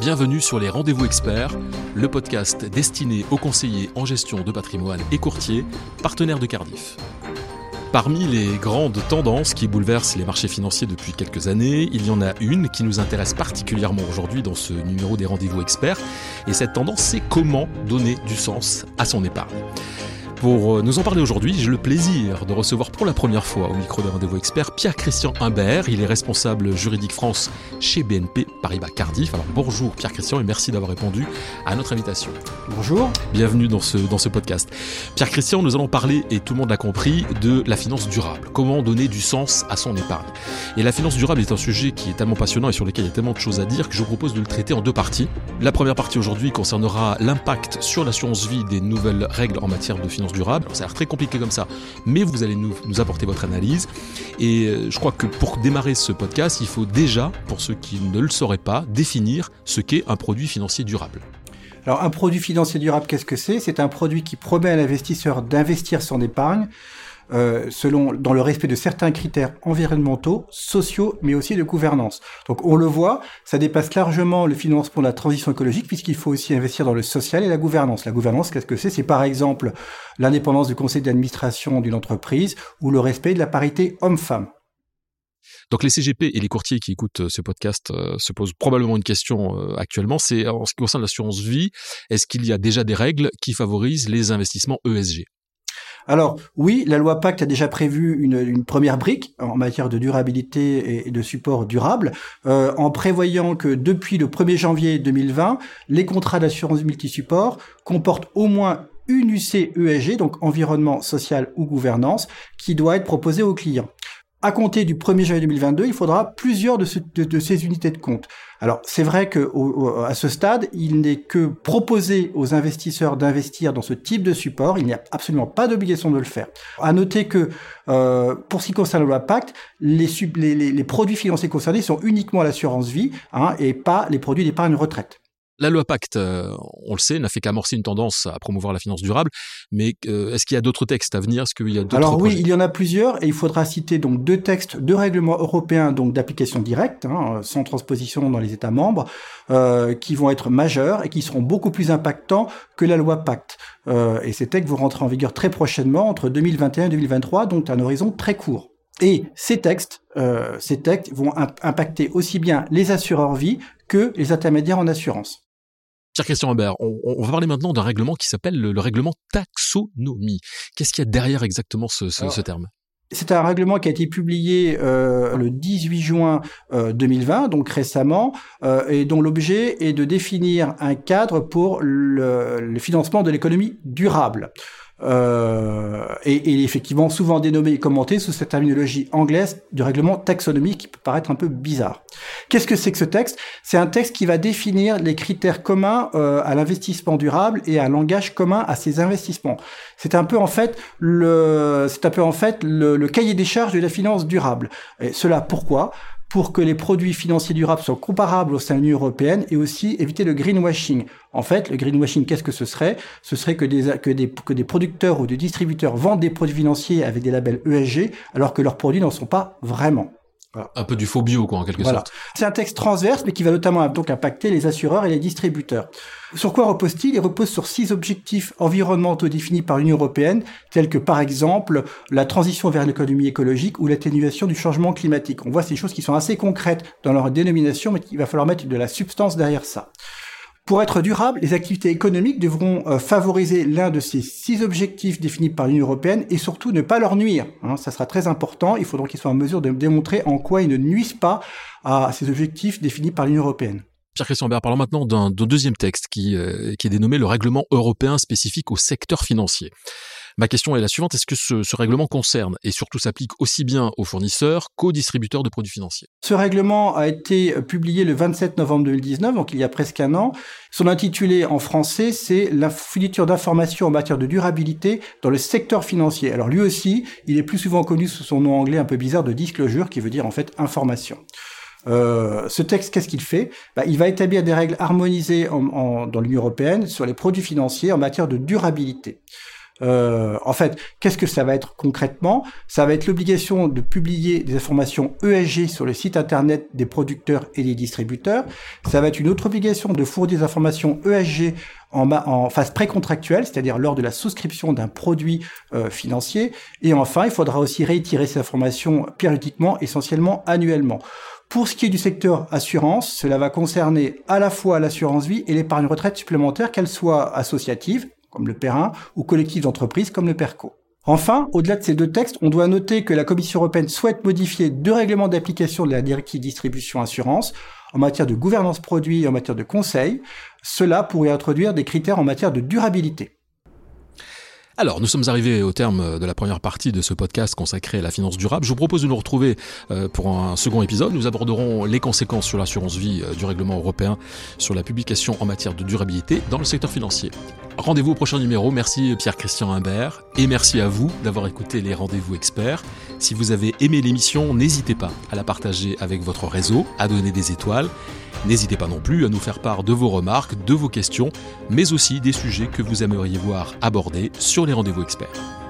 Bienvenue sur les Rendez-vous Experts, le podcast destiné aux conseillers en gestion de patrimoine et courtiers, partenaires de Cardiff. Parmi les grandes tendances qui bouleversent les marchés financiers depuis quelques années, il y en a une qui nous intéresse particulièrement aujourd'hui dans ce numéro des Rendez-vous Experts, et cette tendance c'est comment donner du sens à son épargne. Pour euh, nous en parler aujourd'hui, j'ai le plaisir de recevoir pour la première fois au micro de Rendez-vous Expert Pierre-Christian Imbert. Il est responsable juridique France chez BNP Paribas Cardiff. Alors bonjour Pierre-Christian et merci d'avoir répondu à notre invitation. Bonjour. Bienvenue dans ce, dans ce podcast. Pierre-Christian, nous allons parler, et tout le monde l'a compris, de la finance durable. Comment donner du sens à son épargne. Et la finance durable est un sujet qui est tellement passionnant et sur lequel il y a tellement de choses à dire que je vous propose de le traiter en deux parties. La première partie aujourd'hui concernera l'impact sur l'assurance vie des nouvelles règles en matière de finance durable. ça a l'air très compliqué comme ça, mais vous allez nous, nous apporter votre analyse. Et euh, je crois que pour démarrer ce podcast, il faut déjà, pour ceux qui ne le sauraient pas, définir ce qu'est un produit financier durable. Alors un produit financier durable, qu'est-ce que c'est? C'est un produit qui promet à l'investisseur d'investir son épargne euh, selon dans le respect de certains critères environnementaux, sociaux, mais aussi de gouvernance. Donc on le voit, ça dépasse largement le financement de la transition écologique puisqu'il faut aussi investir dans le social et la gouvernance. La gouvernance, qu'est-ce que c'est? C'est par exemple l'indépendance du conseil d'administration d'une entreprise ou le respect de la parité homme-femme. Donc les CGP et les courtiers qui écoutent euh, ce podcast euh, se posent probablement une question actuellement, c'est en ce qui concerne l'assurance vie, est-ce qu'il y a déjà des règles qui favorisent les investissements ESG alors oui, la loi Pacte a déjà prévu une, première brique en matière de durabilité et de support durable, euh, en prévoyant que depuis le 1er janvier 2020, les contrats d'assurance multisupport comportent au moins une UC ESG, donc environnement social ou gouvernance, qui doit être proposée aux clients à compter du 1er janvier 2022, il faudra plusieurs de, ces unités de compte. Alors, c'est vrai que à ce stade, il n'est que proposé aux investisseurs d'investir dans ce type de support. Il n'y a absolument pas d'obligation de le faire. À noter que, euh, pour ce qui concerne le loi Pacte, les, les, produits financiers concernés sont uniquement l'assurance vie hein, et pas les produits d'épargne retraite. La loi Pacte, euh, on le sait, n'a fait qu'amorcer une tendance à promouvoir la finance durable, mais euh, est-ce qu'il y a d'autres textes à venir? Est-ce qu'il y a d'autres Alors oui, il y en a plusieurs, et il faudra citer donc deux textes, deux règlements européens donc d'application directe, hein, sans transposition dans les États membres, euh, qui vont être majeurs et qui seront beaucoup plus impactants que la loi Pacte. et ces textes vont rentrer en vigueur très prochainement, entre 2021 et 2023, donc à un horizon très court. Et ces textes, ces textes vont impacter aussi bien les assureurs vie que les intermédiaires en assurance. Pierre Christian Hubert, on, va parler maintenant d'un règlement qui s'appelle le, règlement taxonomie. Qu'est-ce qu'il y a derrière exactement ce, terme? c'est un règlement qui a été publié euh, le 18 juin 2020, euh, donc récemment, euh, et dont l'objet est de définir un cadre pour le financement de l'économie durable euh, et, et, effectivement souvent dénommé et commenté sous cette terminologie anglaise du règlement taxonomique qui peut paraître un peu bizarre. Qu'est-ce que c'est que ce texte? C'est un texte qui va définir les critères communs euh, à l'investissement durable et un langage commun à ces investissements. C'est un peu en fait le, le cahier des charges de la finance durable. Et cela pourquoi? Pour que les produits financiers durables soient comparables au sein de l'Union européenne et aussi éviter le greenwashing. En fait, le greenwashing, qu'est-ce que ce serait? Ce serait que des, producteurs ou des distributeurs vendent des produits financiers avec des labels ESG alors que leurs produits n'en sont pas vraiment. Un peu du faux bio, quoi, en quelque sorte. C'est un texte transverse, mais qui va notamment donc impacter les assureurs et les distributeurs. Sur quoi repose-t-il? Il repose sur six objectifs environnementaux définis par l'Union européenne, tels que par exemple la transition vers l'économie écologique ou l'atténuation du changement climatique. On voit ces choses qui sont assez concrètes dans leur dénomination, mais il va falloir mettre de la substance derrière ça. Pour être durable, les activités économiques devront euh, favoriser l'un de ces six objectifs définis par l'Union européenne et surtout ne pas leur nuire. Hein. ça sera très important. Il faudra qu'ils soient en mesure de démontrer en quoi ils ne nuisent pas à ces objectifs définis par l'Union européenne. Pierre-Christian Bert, parlons maintenant d'un deuxième texte euh, qui est dénommé le règlement européen spécifique au secteur financier. Ma question est la suivante, est-ce que ce, règlement concerne et surtout s'applique aussi bien aux fournisseurs qu'aux distributeurs de produits financiers? Ce règlement a été publié le 27 novembre 2019, donc il y a presque un an. Son intitulé en français, c'est la fourniture d'informations en matière de durabilité dans le secteur financier. Alors lui aussi, il est plus souvent connu sous son nom anglais un peu bizarre de disclosure, qui veut dire en fait information. Euh, ce texte, qu'est-ce qu'il fait? Bah, Il va établir des règles harmonisées dans l'Union européenne sur les produits financiers en matière de durabilité. Euh, en fait, qu'est-ce que ça va être concrètement? Ça va être l'obligation de publier des informations ESG sur le site internet des producteurs et des distributeurs. Ça va être une autre obligation de fournir des informations ESG en, phase précontractuelle, c'est-à-dire lors de la souscription d'un produit euh, financier. Et enfin, il faudra aussi réitérer ces informations périodiquement, essentiellement annuellement. Pour ce qui est du secteur assurance, cela va concerner à la fois l'assurance vie et l'épargne retraite supplémentaire, qu'elle soit associative, comme le PERIN, ou collective d'entreprise, comme le PERCO. Enfin, au-delà de ces deux textes, on doit noter que la Commission européenne souhaite modifier deux règlements d'application de la directive distribution assurance en matière de gouvernance produit et en matière de conseil. Cela pourrait introduire des critères en matière de durabilité. Alors, nous sommes arrivés au terme de la première partie de ce podcast consacré à la finance durable. Je vous propose de nous retrouver euh, pour un second épisode. Nous aborderons les conséquences sur l'assurance vie euh, du règlement européen sur la publication en matière de durabilité dans le secteur financier. Rendez-vous au prochain numéro. Merci Pierre-Christian Imbert et merci à vous d'avoir écouté les rendez-vous experts. Si vous avez aimé l'émission, n'hésitez pas à la partager avec votre réseau, à donner des étoiles N'hésitez pas non plus à nous faire part de vos remarques, de vos questions, mais aussi des sujets que vous aimeriez voir abordés sur les rendez-vous experts.